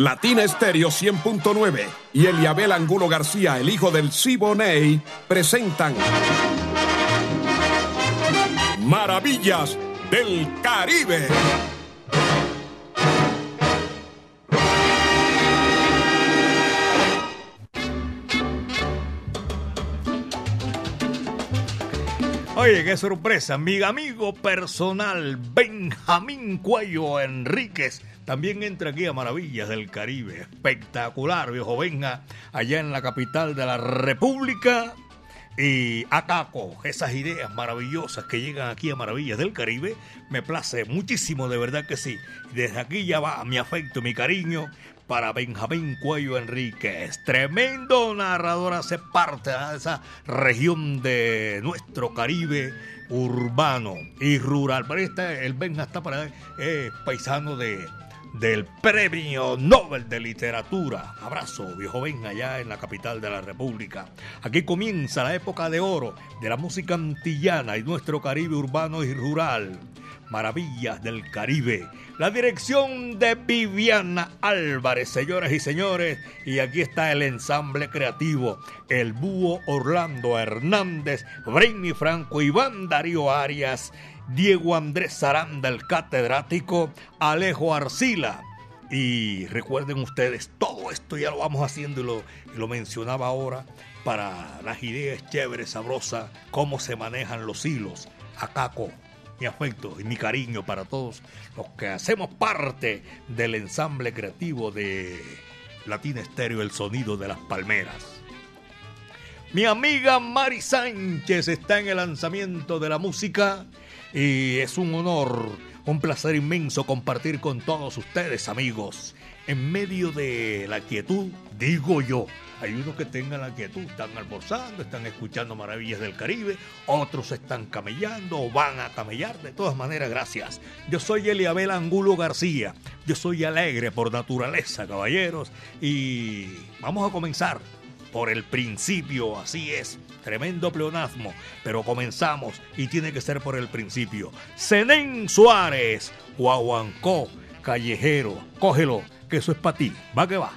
Latina Estéreo 100.9 y Eliabel Angulo García, el hijo del Siboney, presentan Maravillas del Caribe. Oye, qué sorpresa, mi amigo personal Benjamín Cuello Enríquez también entra aquí a Maravillas del Caribe. Espectacular, viejo venga, allá en la capital de la República. Y Acaco, esas ideas maravillosas que llegan aquí a Maravillas del Caribe, me place muchísimo, de verdad que sí. Desde aquí ya va mi afecto, mi cariño para Benjamín Cuello Enríquez. Tremendo narrador, hace parte de esa región de nuestro Caribe urbano y rural. Pero este, el Benja está para eh, paisano de del Premio Nobel de Literatura. Abrazo, viejo Ben, allá en la capital de la República. Aquí comienza la época de oro de la música antillana y nuestro Caribe urbano y rural. Maravillas del Caribe. La dirección de Viviana Álvarez, señoras y señores. Y aquí está el ensamble creativo. El búho Orlando Hernández, Brainy Franco, Iván Darío Arias Diego Andrés Saranda, el catedrático, Alejo Arcila. Y recuerden ustedes, todo esto ya lo vamos haciendo y lo, mencionaba ahora para las ideas chéveres, sabrosas, cómo se manejan los hilos. Acaco, mi afecto y mi cariño para todos los que hacemos parte del ensamble creativo de Latina Estéreo, el sonido de las palmeras. Mi amiga Mari Sánchez está en el lanzamiento de la música y es un honor, un placer inmenso compartir con todos ustedes, amigos. En medio de la quietud, digo yo, hay unos que tengan la quietud, están almorzando, están escuchando Maravillas del Caribe, otros están camellando o van a camellar. De todas maneras, gracias. Yo soy Eliabel Angulo García. Yo soy alegre por naturaleza, caballeros. Y vamos a comenzar por el principio, así es. Tremendo pleonasmo, pero comenzamos y tiene que ser por el principio. Zenén Suárez, Guaguancó, Callejero, cógelo, que eso es para ti. Va que va.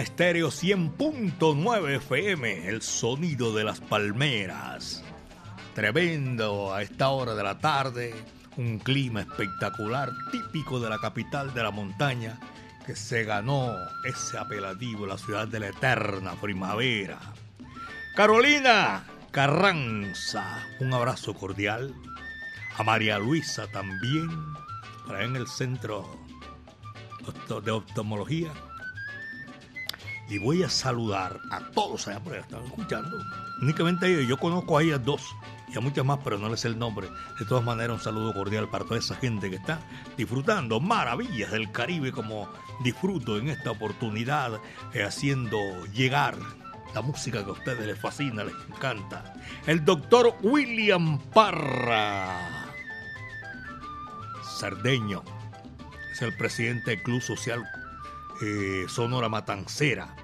Estéreo 100.9 FM, el sonido de las palmeras. Tremendo a esta hora de la tarde, un clima espectacular típico de la capital de la montaña que se ganó ese apelativo, la ciudad de la eterna primavera. Carolina Carranza, un abrazo cordial. A María Luisa también, para en el centro de oftalmología. Y voy a saludar a todos allá, porque están escuchando. Únicamente ellos, yo conozco a ellas dos y a muchas más, pero no les sé el nombre. De todas maneras, un saludo cordial para toda esa gente que está disfrutando maravillas del Caribe como disfruto en esta oportunidad, eh, haciendo llegar la música que a ustedes les fascina, les encanta. El doctor William Parra, sardeño es el presidente del Club Social eh, Sonora Matancera.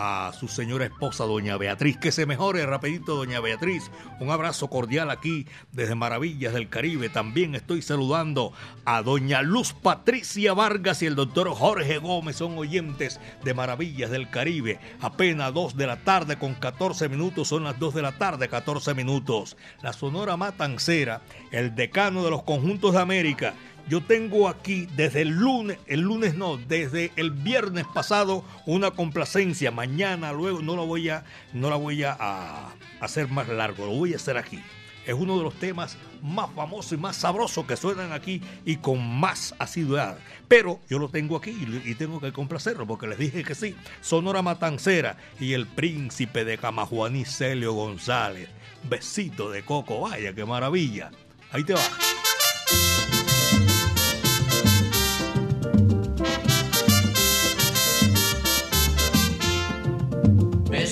A su señora esposa, doña Beatriz, que se mejore rapidito, doña Beatriz. Un abrazo cordial aquí desde Maravillas del Caribe. También estoy saludando a doña Luz Patricia Vargas y el doctor Jorge Gómez, son oyentes de Maravillas del Caribe. Apenas 2 de la tarde con 14 minutos, son las 2 de la tarde, 14 minutos. La Sonora Matancera, el decano de los conjuntos de América yo tengo aquí desde el lunes, el lunes no, desde el viernes pasado una complacencia. Mañana, luego, no la voy a, no la voy a, hacer más largo, lo voy a hacer aquí. Es uno de los temas más famosos y más sabrosos que suenan aquí y con más asiduidad. Pero yo lo tengo aquí y tengo que complacerlo porque les dije que sí. Sonora Matancera y el príncipe de Camajuaní, Celio González. Besito de coco, vaya, qué maravilla. Ahí te va.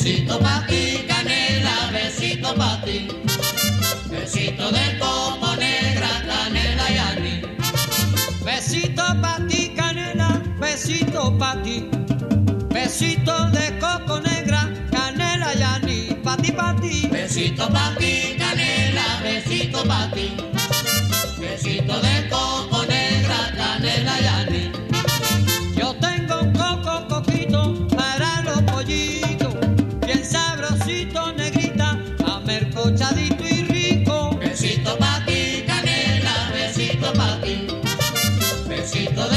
Besito pa' ti, canela, besito pa' ti. Besito de coco negra, canela y ani. Besito pa' ti, canela, besito pa' ti. Besito de coco negra, canela y ani. Pa' ti, pa' ti. Besito pa' ti, canela, besito pa' ti. Besito de Besito de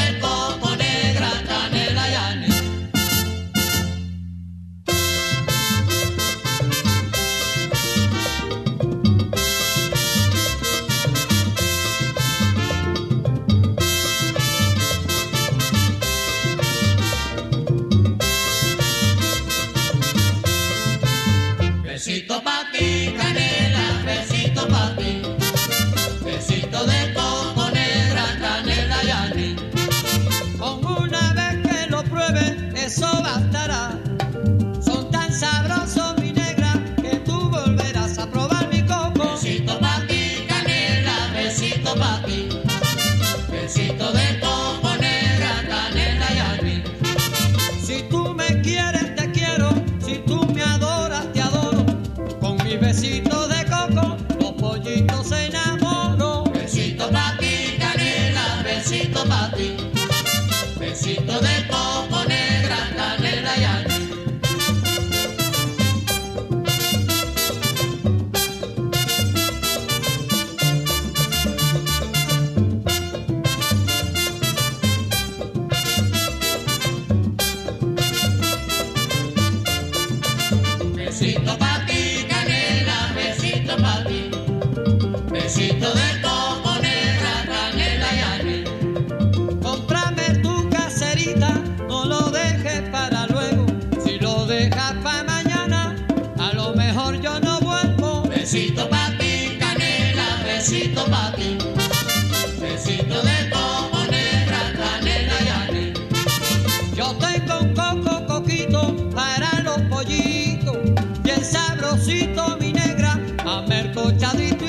mi negra,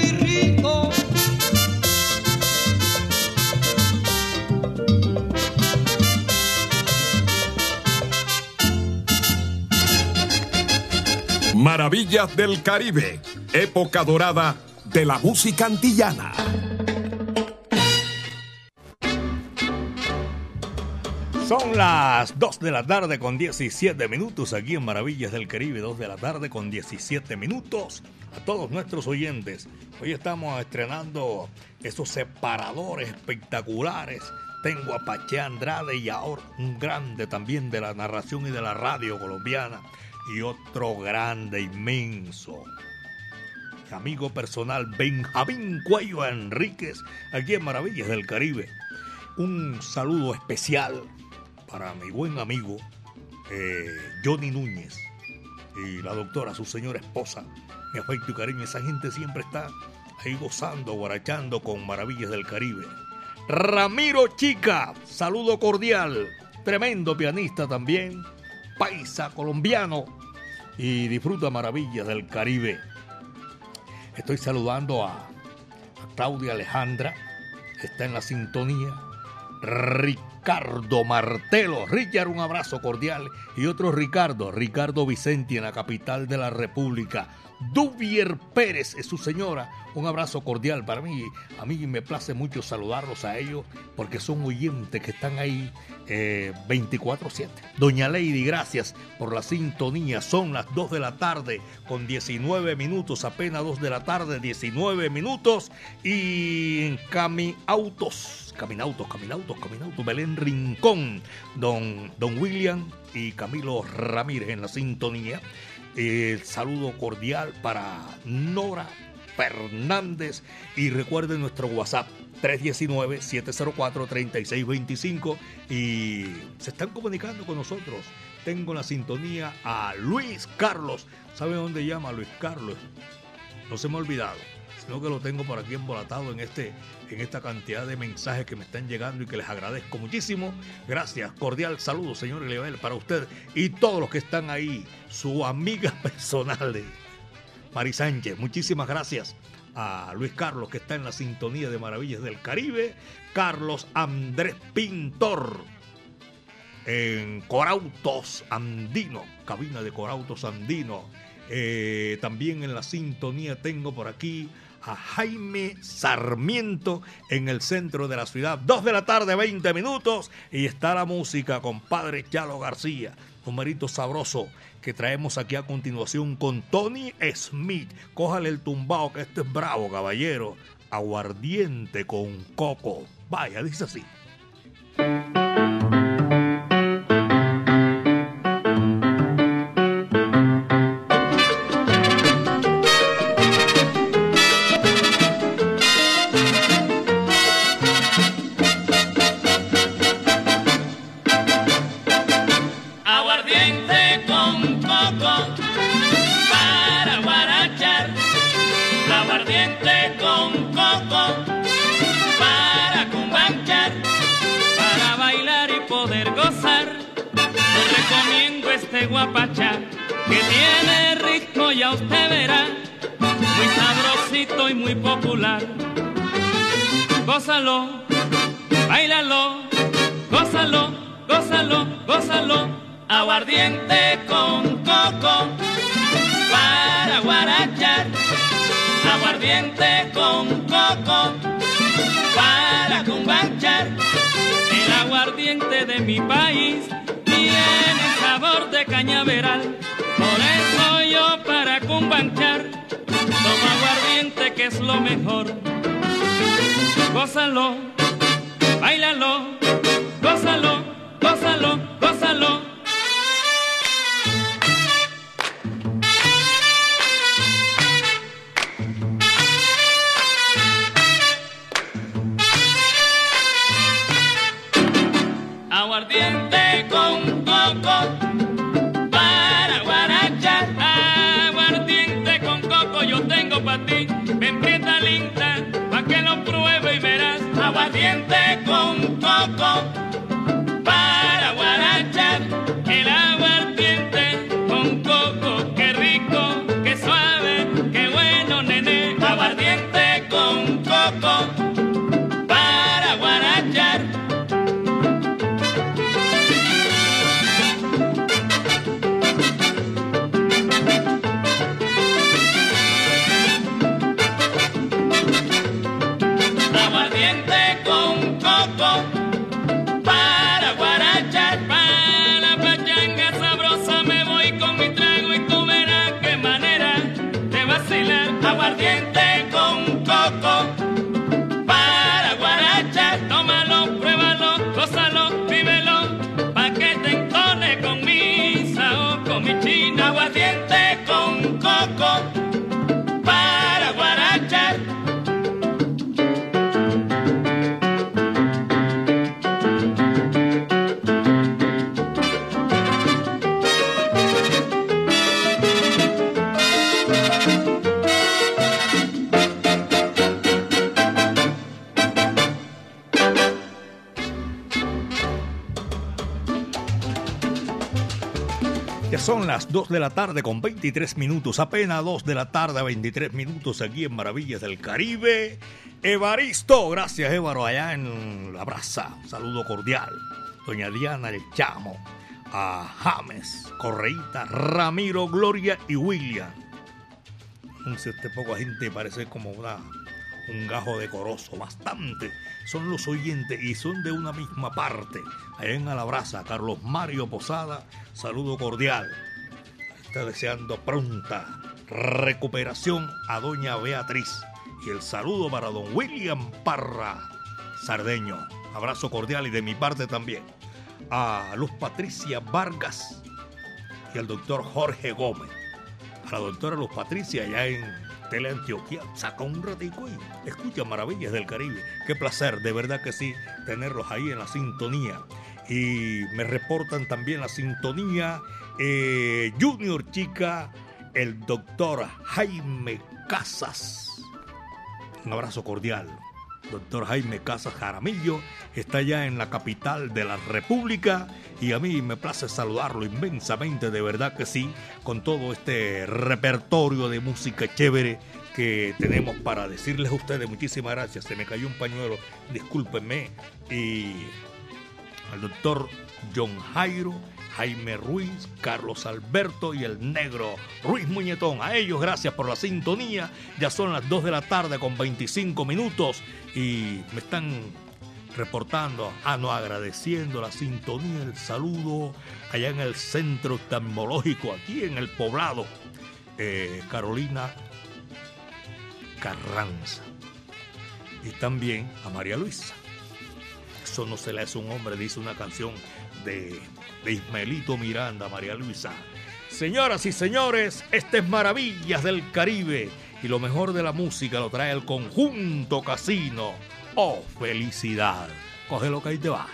y rico. Maravillas del Caribe, época dorada de la música antillana. Son las 2 de la tarde con 17 minutos aquí en Maravillas del Caribe, 2 de la tarde con 17 minutos. A todos nuestros oyentes, hoy estamos estrenando esos separadores espectaculares. Tengo a Pache Andrade y ahora un grande también de la narración y de la radio colombiana y otro grande, inmenso. Amigo personal Benjamín Cuello Enríquez, aquí en Maravillas del Caribe. Un saludo especial para mi buen amigo eh, Johnny Núñez y la doctora, su señora esposa. Mi afecto y cariño, esa gente siempre está ahí gozando, guarachando con maravillas del Caribe. Ramiro Chica, saludo cordial, tremendo pianista también, paisa colombiano y disfruta maravillas del Caribe. Estoy saludando a, a Claudia Alejandra, está en la sintonía. Ricardo Martelo. Richard, un abrazo cordial. Y otro Ricardo, Ricardo Vicenti en la capital de la República. Duvier Pérez es su señora. Un abrazo cordial para mí. A mí me place mucho saludarlos a ellos porque son oyentes que están ahí eh, 24-7. Doña Lady, gracias por la sintonía. Son las 2 de la tarde con 19 minutos, apenas 2 de la tarde, 19 minutos. Y en Cami Autos, Caminautos, Caminautos, Caminautos, Belén Rincón, don, don William y Camilo Ramírez en la sintonía. El saludo cordial para Nora Fernández y recuerden nuestro WhatsApp 319-704-3625 y se están comunicando con nosotros. Tengo la sintonía a Luis Carlos. ¿Sabe dónde llama Luis Carlos? No se me ha olvidado, sino que lo tengo por aquí embolatado en, este, en esta cantidad de mensajes que me están llegando y que les agradezco muchísimo. Gracias, cordial saludo, señor Leonel, para usted y todos los que están ahí. Su amiga personal de Mari Sánchez. Muchísimas gracias a Luis Carlos que está en la sintonía de Maravillas del Caribe, Carlos Andrés Pintor en Corautos Andino, cabina de Corautos Andino. Eh, también en la sintonía tengo por aquí a Jaime Sarmiento en el centro de la ciudad. Dos de la tarde, 20 minutos. Y está la música, compadre Chalo García. Numerito sabroso que traemos aquí a continuación con Tony Smith. Cójale el tumbao, que este es bravo, caballero. Aguardiente con coco. Vaya, dice así. Sabrosito y muy popular. Gózalo, bailalo, gózalo, gózalo, gózalo. Aguardiente con coco para guarachar. Aguardiente con coco para cumbanchar. El aguardiente de mi país tiene sabor de cañaveral. Por eso yo para cumbanchar tomo aguardiente que es lo mejor. Gózalo, bailalo, gózalo, gózalo, gózalo. Pa' que lo pruebe y verás. Aguardiente con coco para guarachar. El aguardiente 2 de la tarde con 23 minutos, apenas 2 de la tarde, 23 minutos aquí en Maravillas del Caribe. Evaristo, gracias Évaro, allá en La Brasa, saludo cordial. Doña Diana El Chamo, a James, Correita, Ramiro, Gloria y William. Sé, este poco gente parece como una, un gajo decoroso, bastante. Son los oyentes y son de una misma parte. Allá en Alabraza, Carlos Mario Posada, saludo cordial. Está deseando pronta recuperación a doña Beatriz. Y el saludo para don William Parra Sardeño. Abrazo cordial y de mi parte también. A Luz Patricia Vargas y al doctor Jorge Gómez. A la doctora Luz Patricia allá en Teleantioquia. Saca un ratico y escucha Maravillas del Caribe. Qué placer, de verdad que sí, tenerlos ahí en la sintonía. Y me reportan también la sintonía eh, Junior Chica, el doctor Jaime Casas. Un abrazo cordial. Doctor Jaime Casas Jaramillo está ya en la capital de la República y a mí me place saludarlo inmensamente, de verdad que sí, con todo este repertorio de música chévere que tenemos para decirles a ustedes muchísimas gracias. Se me cayó un pañuelo, discúlpenme. Y al doctor John Jairo, Jaime Ruiz, Carlos Alberto y el negro Ruiz Muñetón. A ellos gracias por la sintonía. Ya son las 2 de la tarde con 25 minutos y me están reportando, ah no, agradeciendo la sintonía, el saludo allá en el centro oftalmológico, aquí en el poblado, eh, Carolina Carranza. Y también a María Luisa. Eso no se le hace un hombre, dice una canción de, de Ismaelito Miranda, María Luisa. Señoras y señores, este es Maravillas del Caribe y lo mejor de la música lo trae el conjunto casino. ¡Oh, felicidad! Coge lo que ahí te va.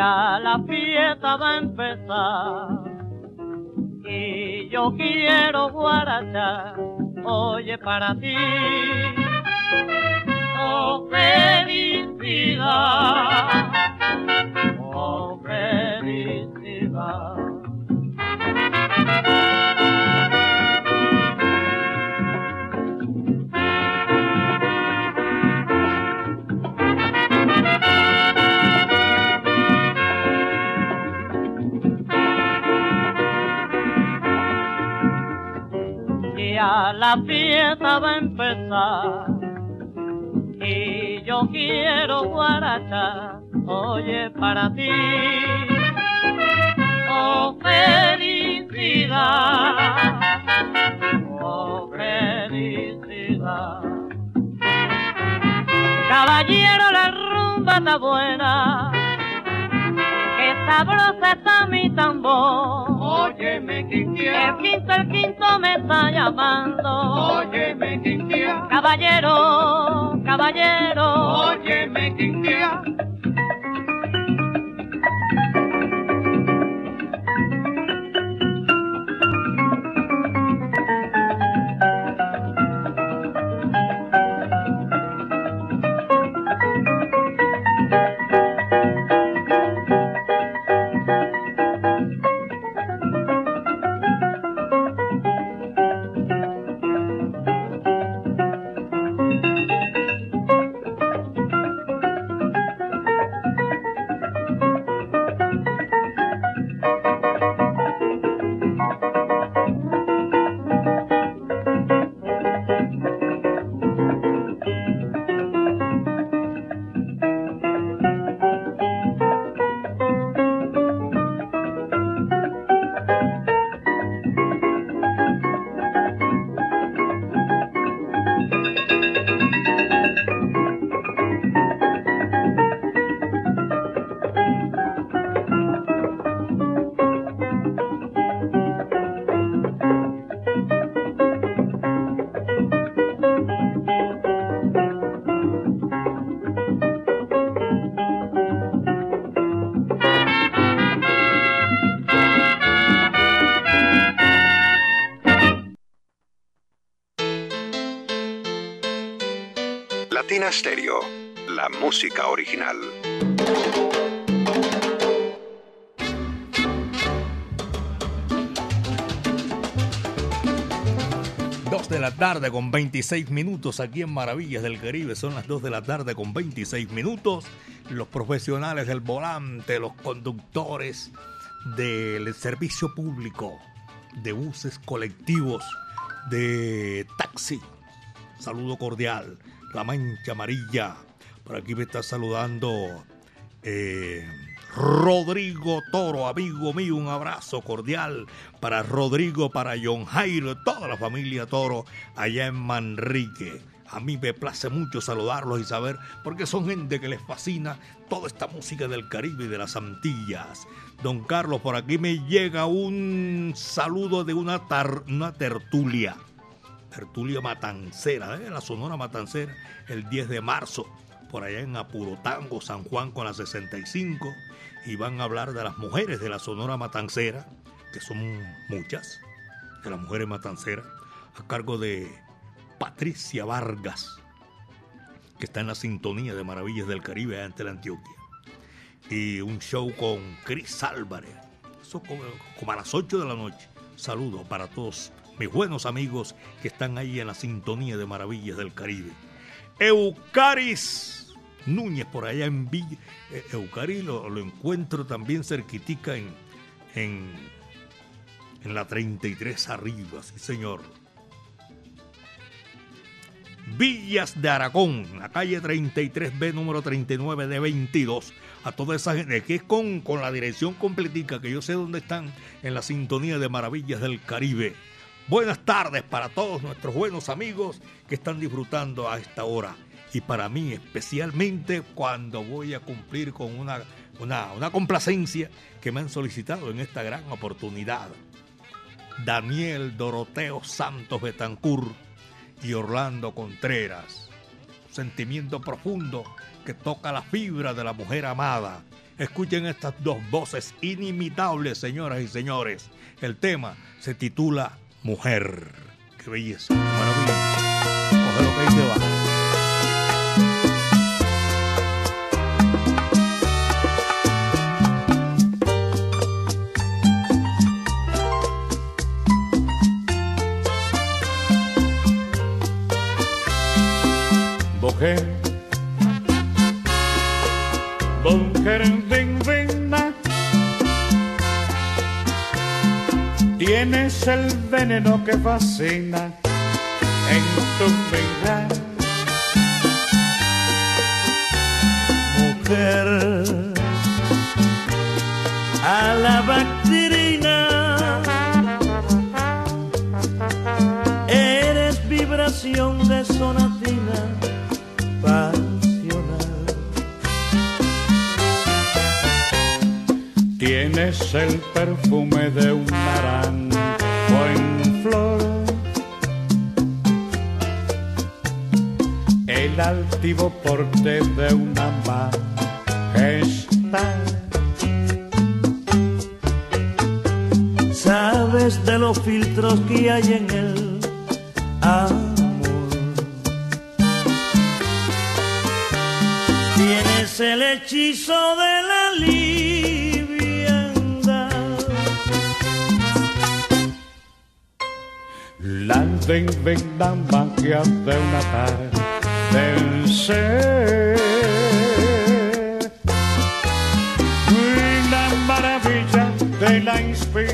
Ya la fiesta va a empezar. Y yo quiero guarachar. Oye, para ti. Oh, felicidad. Oh, felicidad. La fiesta va a empezar y yo quiero guarachar, oye, para ti. Oh, felicidad, oh, felicidad. Caballero, la rumba está buena, que sabrosa está mi tambor. Óyeme, Quintia, El quinto, el quinto me está llamando. óyeme, Quintia, Caballero, caballero. óyeme, Quintia. Latina Stereo, la música original. Dos de la tarde con 26 minutos aquí en Maravillas del Caribe. Son las 2 de la tarde con 26 minutos. Los profesionales del volante, los conductores del servicio público, de buses colectivos, de taxi. Saludo cordial. La mancha amarilla. Por aquí me está saludando eh, Rodrigo Toro, amigo mío. Un abrazo cordial para Rodrigo, para John Jairo, toda la familia Toro allá en Manrique. A mí me place mucho saludarlos y saber, porque son gente que les fascina toda esta música del Caribe y de las Antillas. Don Carlos, por aquí me llega un saludo de una, tar- una tertulia. Tertulia Matancera, ¿eh? la Sonora Matancera, el 10 de marzo, por allá en Apurotango, San Juan con la 65. Y van a hablar de las mujeres de la Sonora Matancera, que son muchas, de las mujeres matanceras, a cargo de Patricia Vargas, que está en la sintonía de Maravillas del Caribe ante la Antioquia. Y un show con Cris Álvarez. Eso como, como a las 8 de la noche. Saludos para todos mis buenos amigos que están ahí en la sintonía de Maravillas del Caribe. Eucaris Núñez por allá en Villa. eh, Eucaris lo, encuentro también cerquitica en, en, en la 33 arriba, sí señor. Villas de Aragón, la calle 33B, número 39 de 22. A toda esa gente que es con, con la dirección completica, que yo sé dónde están en la sintonía de Maravillas del Caribe. Buenas tardes para todos nuestros buenos amigos que están disfrutando a esta hora. Y para mí especialmente cuando voy a cumplir con una, una, una complacencia que me han solicitado en esta gran oportunidad. Daniel Doroteo Santos Betancur y Orlando Contreras. Sentimiento profundo que toca la fibra de la mujer amada. Escuchen estas dos voces inimitables, señoras y señores. El tema se titula Mujer. Qué belleza, qué maravilla. Coge lo que ahí te va. Mujer tienes el veneno que fascina en tu mirar. Mujer, a la bacterina, eres vibración de sonatina pasional. Tienes el perfume de un naranjo altivo porte de una majestad. Sabes de los filtros que hay en el amor. Tienes el hechizo de la liviandad. La magia de una tarde del ser. La maravilla de la inspiración.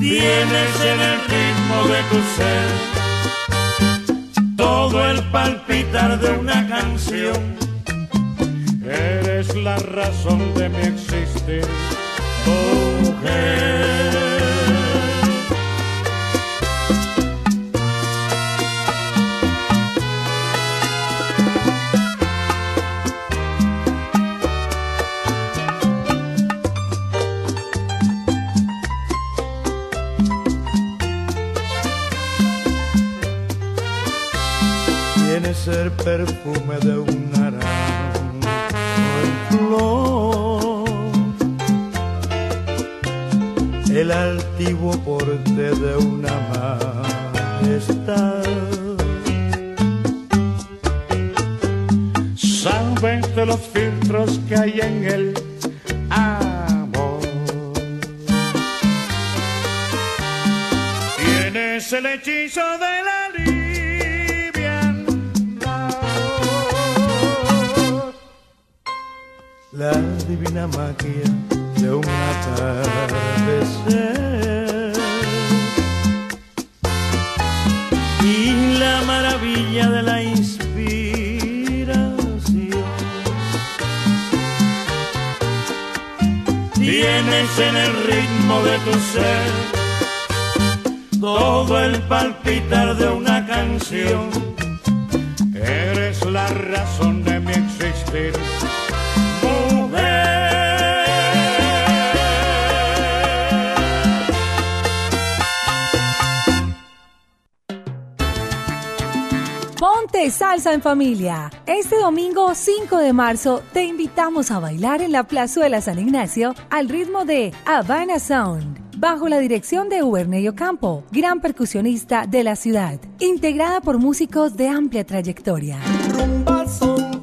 Tienes en el ritmo de tu ser todo el palpitar de una canción. Eres la razón de mi existir, mujer. La maravilla de la inspiración. Tienes en el ritmo de tu ser todo el palpitar de una canción. Eres la razón de mi existir. Ponte salsa en familia. Este domingo 5 de marzo te invitamos a bailar en la Plazuela San Ignacio al ritmo de Havana Sound. Bajo la dirección de Ubernello Campo, gran percusionista de la ciudad, integrada por músicos de amplia trayectoria. Son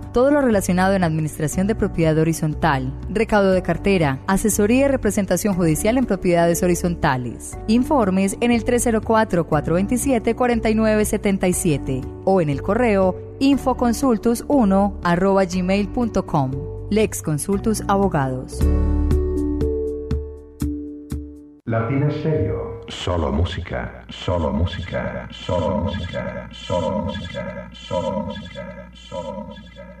Todo lo relacionado en administración de propiedad horizontal, recaudo de cartera, asesoría y representación judicial en propiedades horizontales. Informes en el 304-427-4977 o en el correo infoconsultus1 arroba gmail.com. Lex Consultus Abogados. Latina Stereo. Solo música, solo música, solo música, solo música, solo música, solo música.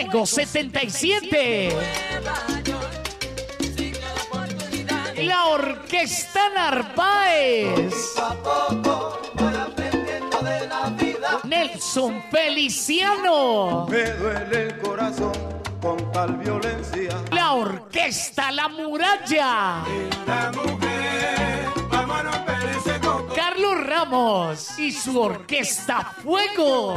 Fuego 77. La Orquesta Narváez. Nelson Feliciano. Me duele el corazón con tal violencia. La Orquesta La Muralla. Carlos Ramos y su Orquesta Fuego.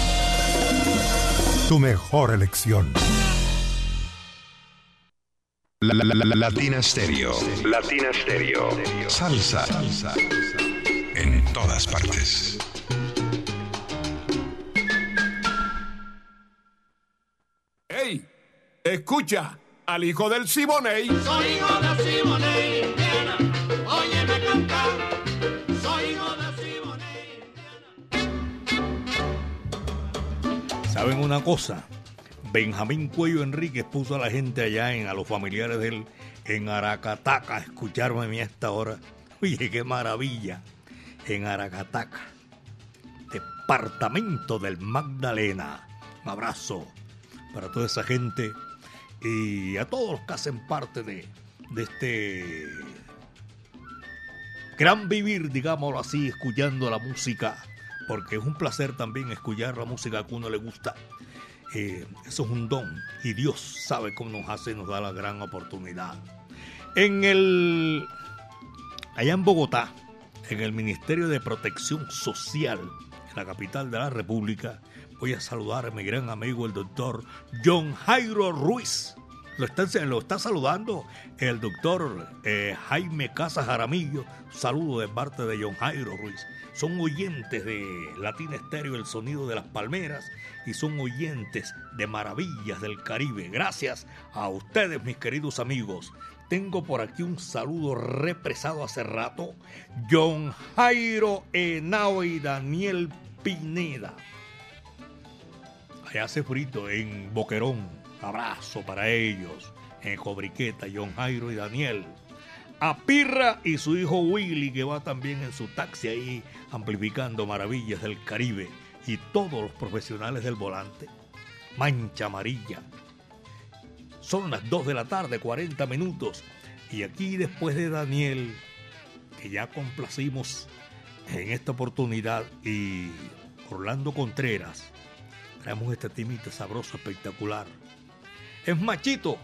Tu mejor elección. La, la- la- la- Latina Stereo. Latina Stereo. Salsa. Salsa. En todas partes. ¡Ey! Escucha al hijo del Siboney. Soy hijo de Siboney, ¿Saben una cosa? Benjamín Cuello Enríquez puso a la gente allá, en, a los familiares de él, en Aracataca, escucharme a mí a esta hora. Oye, qué maravilla. En Aracataca, departamento del Magdalena. Un abrazo para toda esa gente y a todos los que hacen parte de, de este gran vivir, digámoslo así, escuchando la música, porque es un placer también escuchar la música que a uno le gusta. Eh, eso es un don y Dios sabe cómo nos hace y nos da la gran oportunidad. En el, allá en Bogotá, en el Ministerio de Protección Social, en la capital de la República, voy a saludar a mi gran amigo el doctor John Jairo Ruiz. Lo está, saludando el doctor eh, Jaime Casas Jaramillo. Saludo de parte de John Jairo Ruiz. Son oyentes de Latina Estéreo, el sonido de las palmeras, y son oyentes de Maravillas del Caribe. Gracias a ustedes, mis queridos amigos. Tengo por aquí un saludo represado hace rato. John Jairo Henao y Daniel Pineda. Allá hace frito en Boquerón. Abrazo para ellos. En Cobriqueta, John Jairo y Daniel. A Pirra y su hijo Willy, que va también en su taxi ahí amplificando maravillas del Caribe. Y todos los profesionales del volante. Mancha amarilla. Son las 2 de la tarde, 40 minutos. Y aquí después de Daniel, que ya complacimos en esta oportunidad, y Orlando Contreras, traemos este timita sabroso, espectacular. Es Machito,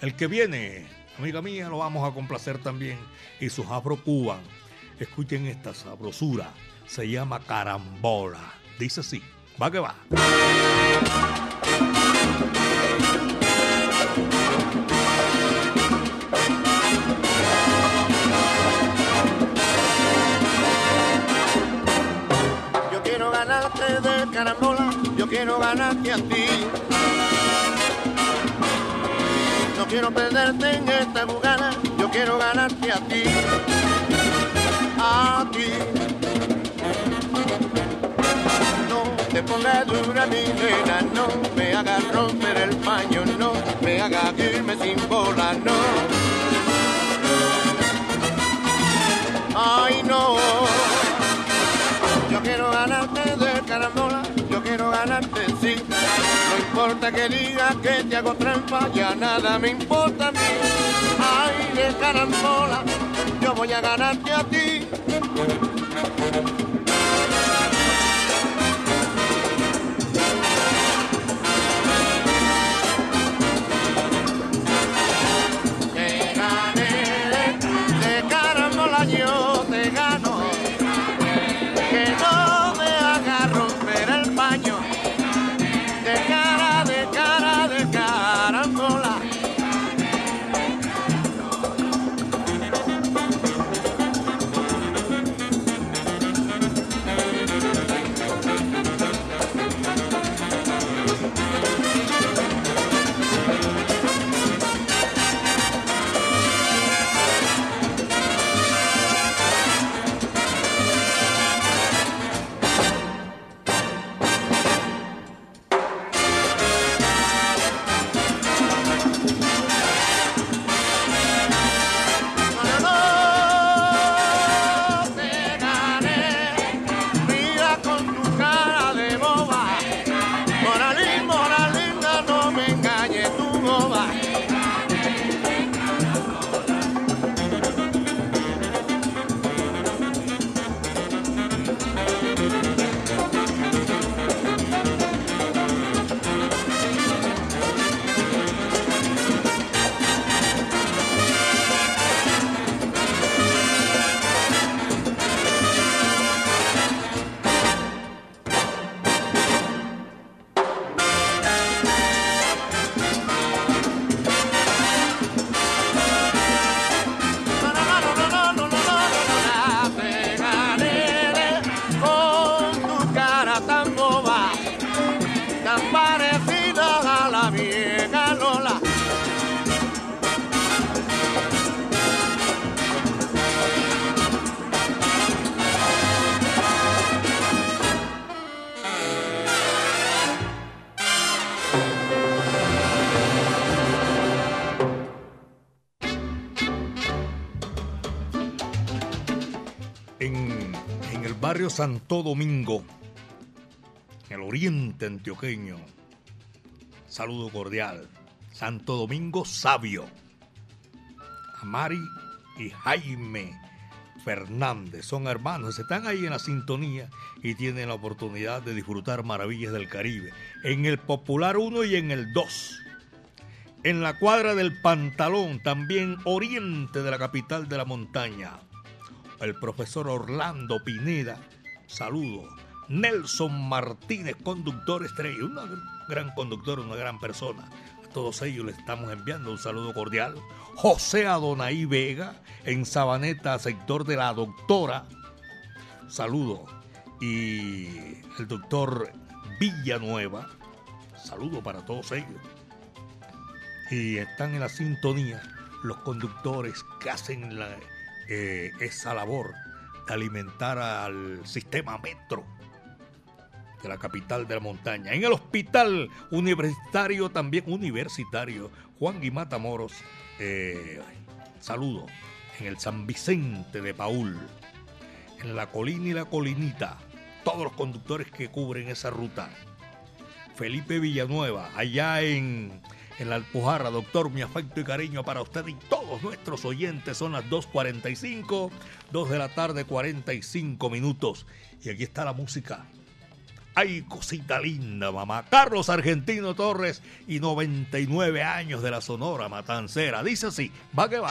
el que viene, amiga mía, lo vamos a complacer también. Y sus afro cuban. Escuchen esta sabrosura, se llama Carambola. Dice así, va que va. Yo quiero ganarte de carambola, yo quiero ganarte a ti. Quiero perderte en esta jugada, yo quiero ganarte a ti. A ti. No te pongas dura mi nena, no me hagas romper el paño, no me hagas irme sin bola, no. Ay no. Yo quiero ganarte de carambola, quiero ganarte sí. No importa que digas que te hago trampa, ya nada me importa a mí. Ay, de carambola, yo voy a ganarte a ti. Barrio Santo Domingo, en el oriente antioqueño. Saludo cordial. Santo Domingo Sabio. A Mari y Jaime Fernández son hermanos, están ahí en la sintonía y tienen la oportunidad de disfrutar maravillas del Caribe. En el Popular 1 y en el 2. En la cuadra del Pantalón, también oriente de la capital de la montaña. El profesor Orlando Pineda, saludo. Nelson Martínez, conductor estrella, un gran conductor, una gran persona. A todos ellos les estamos enviando un saludo cordial. José Adonai Vega, en Sabaneta, sector de la doctora. Saludo. Y el doctor Villanueva. Saludo para todos ellos. Y están en la sintonía los conductores que hacen la, eh, esa labor de alimentar al sistema metro de la capital de la montaña. En el hospital universitario, también universitario, Juan Guimata Moros, eh, saludo. En el San Vicente de Paul, en la colina y la colinita, todos los conductores que cubren esa ruta. Felipe Villanueva, allá en, en la Alpujarra, doctor, mi afecto y cariño para usted y todos nuestros oyentes. Son las 2.45, 2 de la tarde, 45 minutos. Y aquí está la música Ay, cosita linda, mamá. Carlos Argentino Torres y 99 años de la Sonora Matancera. Dice así, va que va.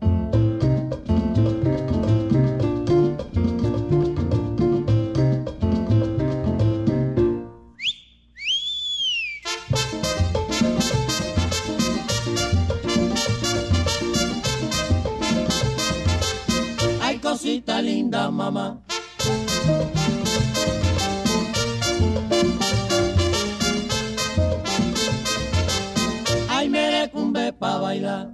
mamá. Ay, merecumbe pa' bailar.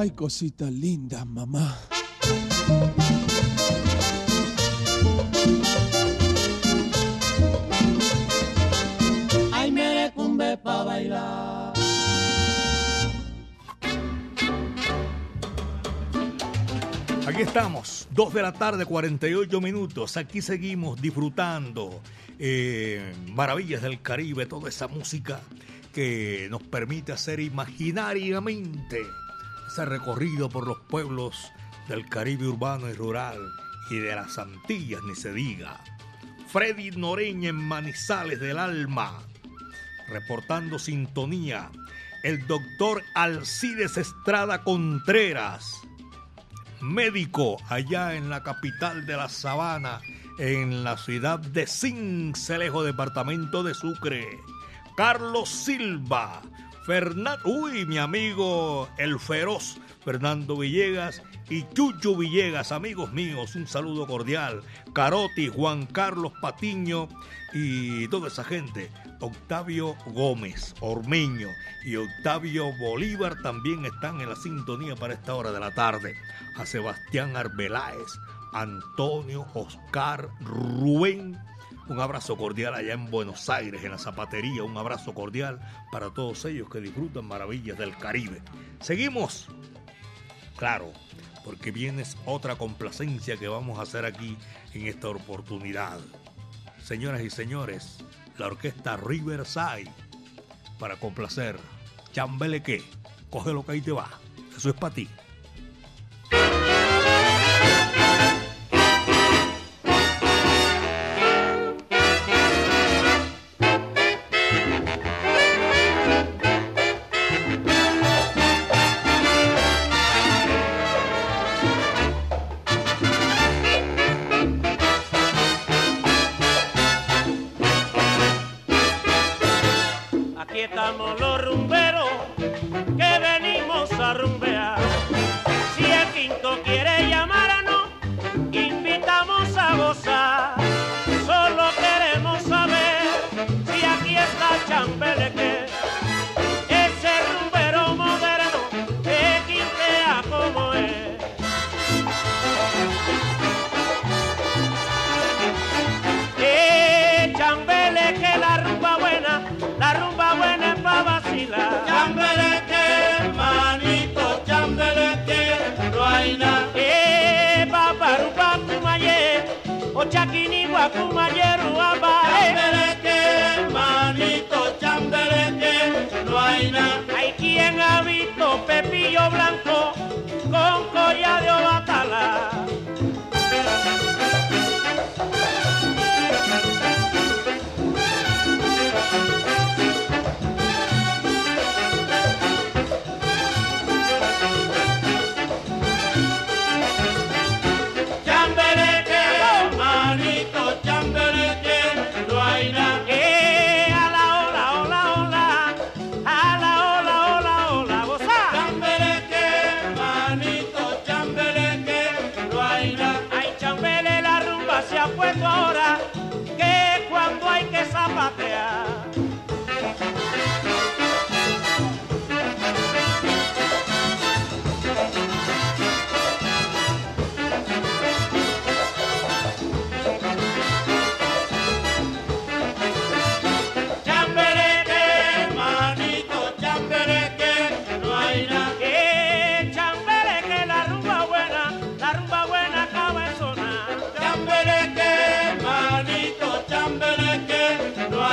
Ay, cositas lindas, mamá. 2 de la tarde, 48 minutos. Aquí seguimos disfrutando eh, maravillas del Caribe, toda esa música que nos permite hacer imaginariamente ese recorrido por los pueblos del Caribe urbano y rural y de las Antillas, ni se diga. Freddy Noreña en Manizales del Alma, reportando sintonía. El doctor Alcides Estrada Contreras, médico allá en la capital de la Sabana, en la ciudad de Cincelejo, departamento de Sucre. Carlos Silva, Fernando, uy, mi amigo el feroz Fernando Villegas y Chucho Villegas, amigos míos, un saludo cordial. Caroti, Juan Carlos Patiño y toda esa gente. Octavio Gómez, Ormeño y Octavio Bolívar también están en la sintonía para esta hora de la tarde. A Sebastián Arbeláez, Antonio, Oscar, Rubén. Un abrazo cordial allá en Buenos Aires, en la zapatería. Un abrazo cordial para todos ellos que disfrutan maravillas del Caribe. Seguimos. Claro, porque viene otra complacencia que vamos a hacer aquí en esta oportunidad. Señoras y señores, la orquesta Riverside para complacer. Chambeleque, coge lo que ahí te va. Eso es para ti.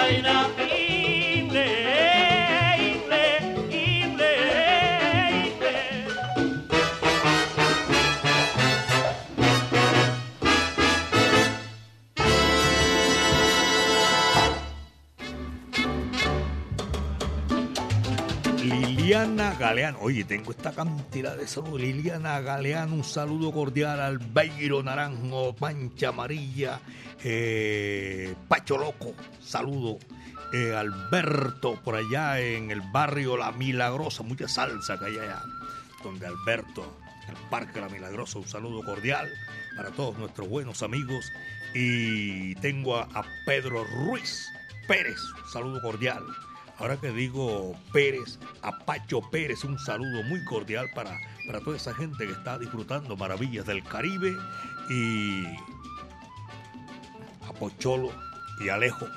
China. Galeano. Oye, tengo esta cantidad de saludos. Liliana Galeano, un saludo cordial. Albeiro Naranjo, Pancha Amarilla, eh, Pacho Loco, saludo. Eh, Alberto, por allá en el barrio La Milagrosa, mucha salsa que hay allá. Donde Alberto, el Parque La Milagrosa, un saludo cordial para todos nuestros buenos amigos. Y tengo a, a Pedro Ruiz Pérez, un saludo cordial Ahora que digo Pérez, a Pacho Pérez, un saludo muy cordial para, para toda esa gente que está disfrutando maravillas del Caribe y a Pocholo y Alejo.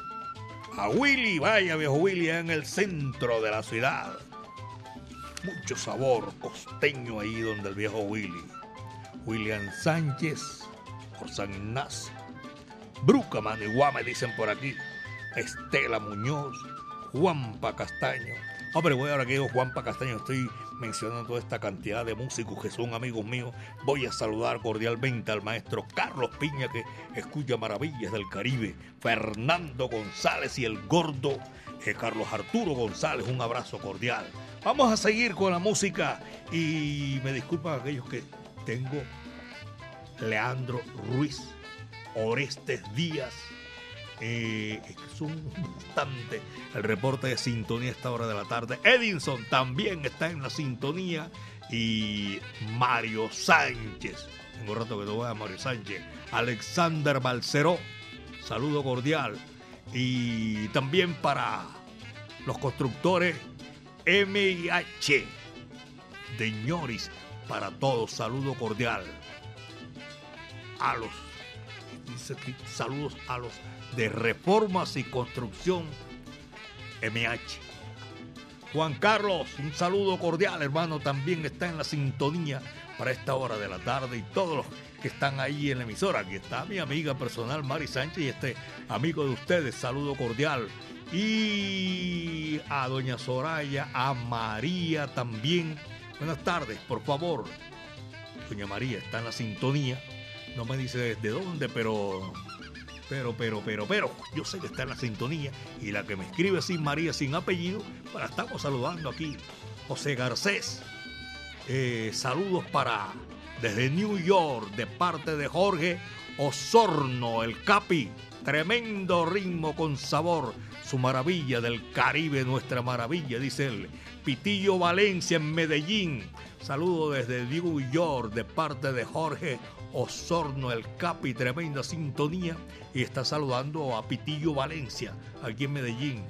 A Willy, vaya viejo Willy, en el centro de la ciudad. Mucho sabor costeño ahí donde el viejo Willy. William Sánchez, por San Ignacio. Bruca Maniguá, me dicen por aquí. Estela Muñoz, Juanpa Castaño. Hombre, voy ahora que digo Juanpa Castaño, estoy mencionando toda esta cantidad de músicos que son amigos míos. Voy a saludar cordialmente al maestro Carlos Piña, que escucha maravillas del Caribe. Fernando González y el gordo eh, Carlos Arturo González, un abrazo cordial. Vamos a seguir con la música y me disculpan aquellos que tengo Leandro Ruiz, Orestes Díaz, Eh, es un instante el reporte de sintonía a esta hora de la tarde. Edinson también está en la sintonía y Mario Sánchez. Tengo rato que no a Mario Sánchez. Alexander Balceró, saludo cordial. Y también para los constructores MIH de Ñoris, para todos, saludo cordial. A los, saludos a los de Reformas y Construcción MH. Juan Carlos, un saludo cordial, hermano, también está en la sintonía para esta hora de la tarde y todos los que están ahí en la emisora. Aquí está mi amiga personal Mari Sánchez y este amigo de ustedes, saludo cordial. Y a doña Soraya, a María también. Buenas tardes, por favor. Doña María está en la sintonía. No me dice desde dónde, pero pero, pero, pero, pero, yo sé que está en la sintonía y la que me escribe sin María, sin apellido, para estamos saludando aquí. José Garcés, eh, saludos para desde New York, de parte de Jorge Osorno, el Capi. Tremendo ritmo con sabor, su maravilla del Caribe, nuestra maravilla, dice él. Pitillo Valencia en Medellín. Saludo desde New York de parte de Jorge Osorno, el Capi, tremenda sintonía. Y está saludando a Pitillo Valencia, aquí en Medellín.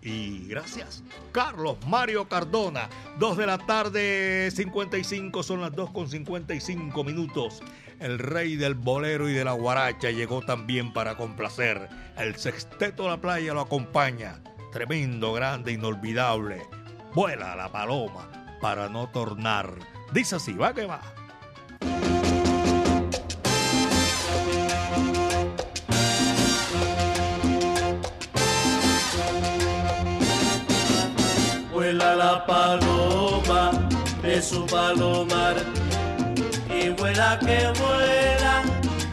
Y gracias. Carlos Mario Cardona, 2 de la tarde, 55, son las 2 con 55 minutos. El rey del bolero y de la guaracha llegó también para complacer. El sexteto de la playa lo acompaña. Tremendo, grande, inolvidable. Vuela la paloma para no tornar. Dice así, va que va. Vuela la paloma de su palomar y vuela que vuela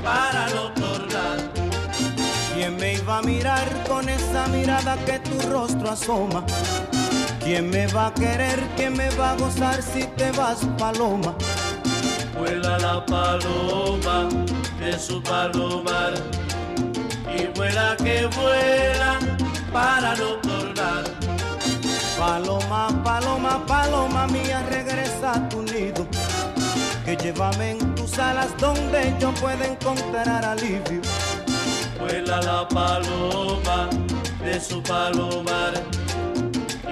para no tornar. ¿Quién me iba a mirar con esa mirada que tu rostro asoma? ¿Quién me va a querer? ¿Quién me va a gozar si te vas, paloma? Vuela la paloma de su palomar y vuela que vuela para no tornar. Paloma, paloma, paloma mía, regresa a tu nido. Que llévame en tus alas donde yo pueda encontrar alivio. Vuela la paloma de su palomar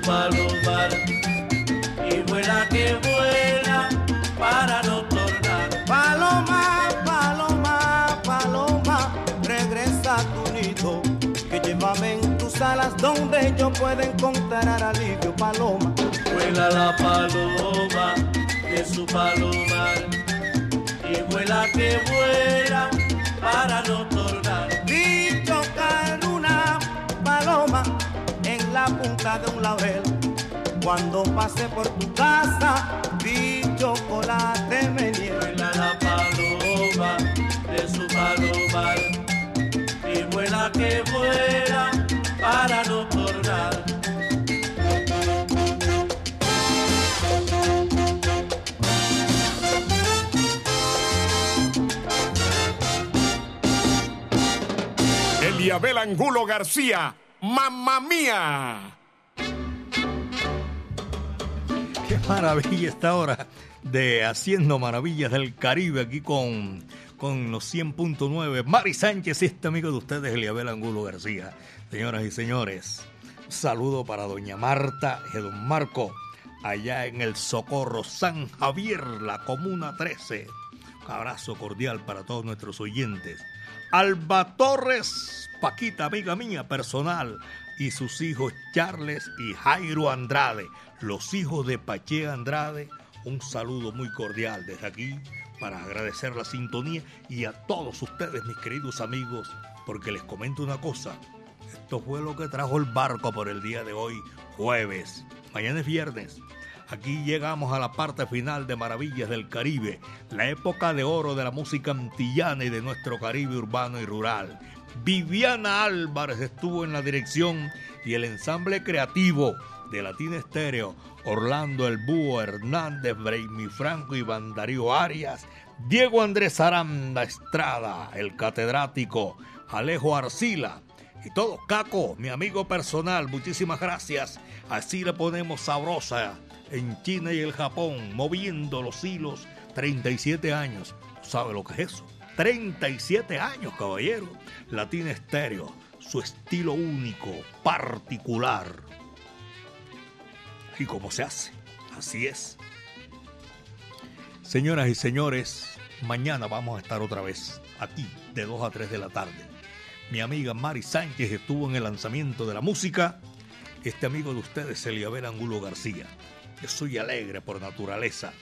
Su palomar y vuela que vuela para no tornar. Paloma, paloma, paloma, regresa a tu nido. Que llévame en tus alas donde yo pueda encontrar alivio, paloma. Vuela la paloma de su palomar y vuela que vuela para no tornar. La punta de un laurel. Cuando pasé por tu casa, vi chocolate me Vuela la paloma de su palomar y vuela que vuela para no tornar. Eliabel Angulo García, mamá mía. Qué maravilla esta hora de Haciendo Maravillas del Caribe aquí con, con los 100.9. Mari Sánchez este amigo de ustedes, Eliabel Angulo García. Señoras y señores, saludo para doña Marta y don Marco, allá en el Socorro San Javier, la Comuna 13. Un abrazo cordial para todos nuestros oyentes. Alba Torres, Paquita, amiga mía personal, y sus hijos Charles y Jairo Andrade, los hijos de Pache Andrade, un saludo muy cordial desde aquí para agradecer la sintonía y a todos ustedes, mis queridos amigos, porque les comento una cosa. Esto fue lo que trajo el barco por el día de hoy, jueves. Mañana es viernes. Aquí llegamos a la parte final de Maravillas del Caribe, la época de oro de la música antillana y de nuestro Caribe urbano y rural. Viviana Álvarez estuvo en la dirección y el ensamble creativo de Latina Estéreo, Orlando El Búho Hernández, Breimi Franco y Bandarío Arias, Diego Andrés Aranda Estrada, el catedrático, Alejo Arcila y todo. Caco, mi amigo personal, muchísimas gracias. Así le ponemos sabrosa en China y el Japón, moviendo los hilos. 37 años. ¿Sabe lo que es eso? 37 años, caballero. Latina Estéreo, su estilo único, particular. ¿Y cómo se hace? Así es. Señoras y señores, mañana vamos a estar otra vez aquí de 2 a 3 de la tarde. Mi amiga Mari Sánchez estuvo en el lanzamiento de la música. Este amigo de ustedes, Eliabel Angulo García. Yo soy alegre por naturaleza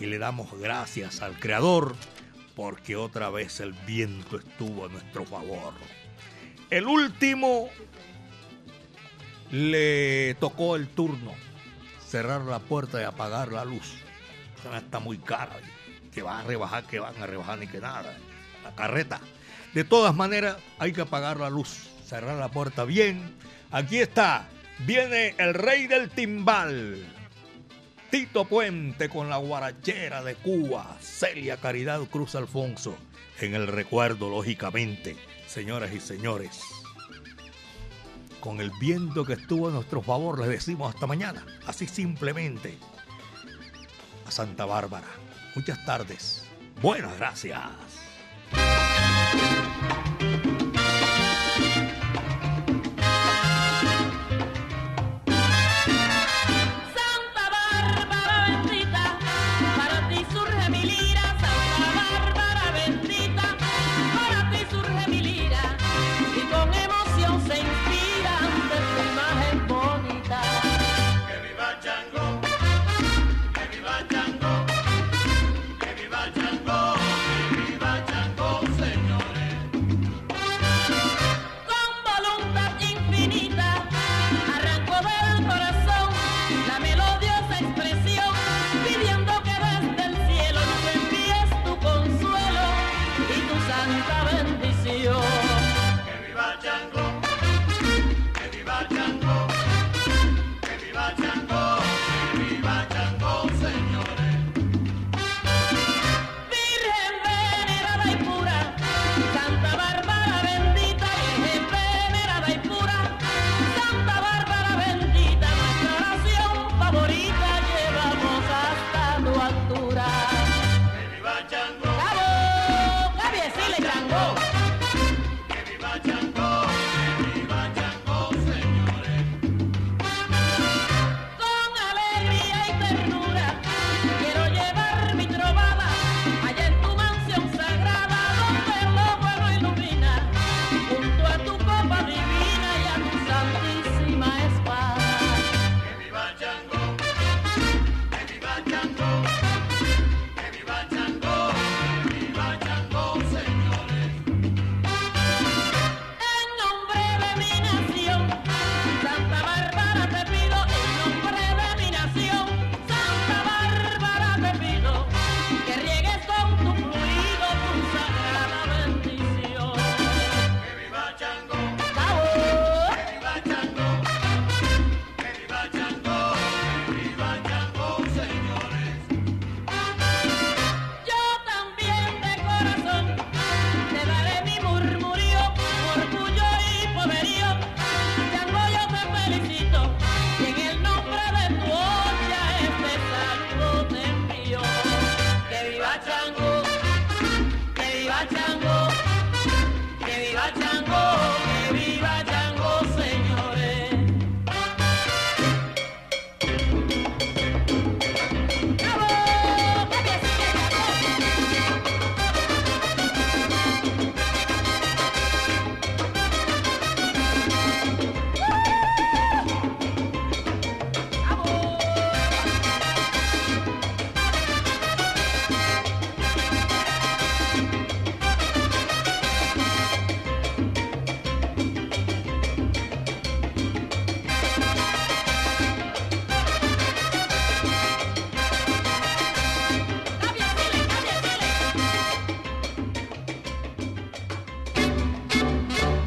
y le damos gracias al Creador porque otra vez el viento estuvo a nuestro favor. El último le tocó el turno cerrar la puerta y apagar la luz. Está muy cara. Que van a rebajar, que van a rebajar ni que nada. La carreta. De todas maneras, hay que apagar la luz, cerrar la puerta bien. Aquí está. Viene el rey del timbal. Tito Puente con la guarachera de Cuba. Celia Caridad Cruz Alfonso. En el recuerdo, lógicamente. Señoras y señores. Con el viento que estuvo a nuestro favor, les decimos hasta mañana. Así simplemente. A Santa Bárbara. Muchas tardes. Buenas gracias.